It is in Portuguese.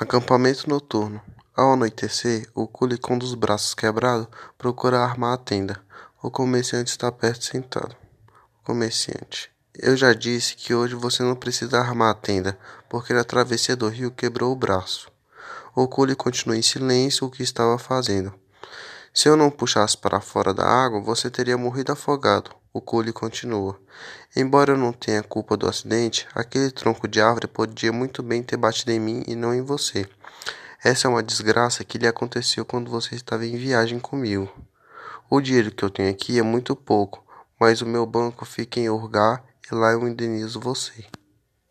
Acampamento noturno. Ao anoitecer, o cule com um dos braços quebrados procura armar a tenda. O comerciante está perto sentado. O comerciante. Eu já disse que hoje você não precisa armar a tenda, porque na travessia do rio quebrou o braço. O cule continua em silêncio o que estava fazendo. Se eu não puxasse para fora da água, você teria morrido afogado. O cule continua. Embora eu não tenha culpa do acidente, aquele tronco de árvore podia muito bem ter batido em mim e não em você. Essa é uma desgraça que lhe aconteceu quando você estava em viagem comigo. O dinheiro que eu tenho aqui é muito pouco, mas o meu banco fica em Urgar e lá eu indenizo você.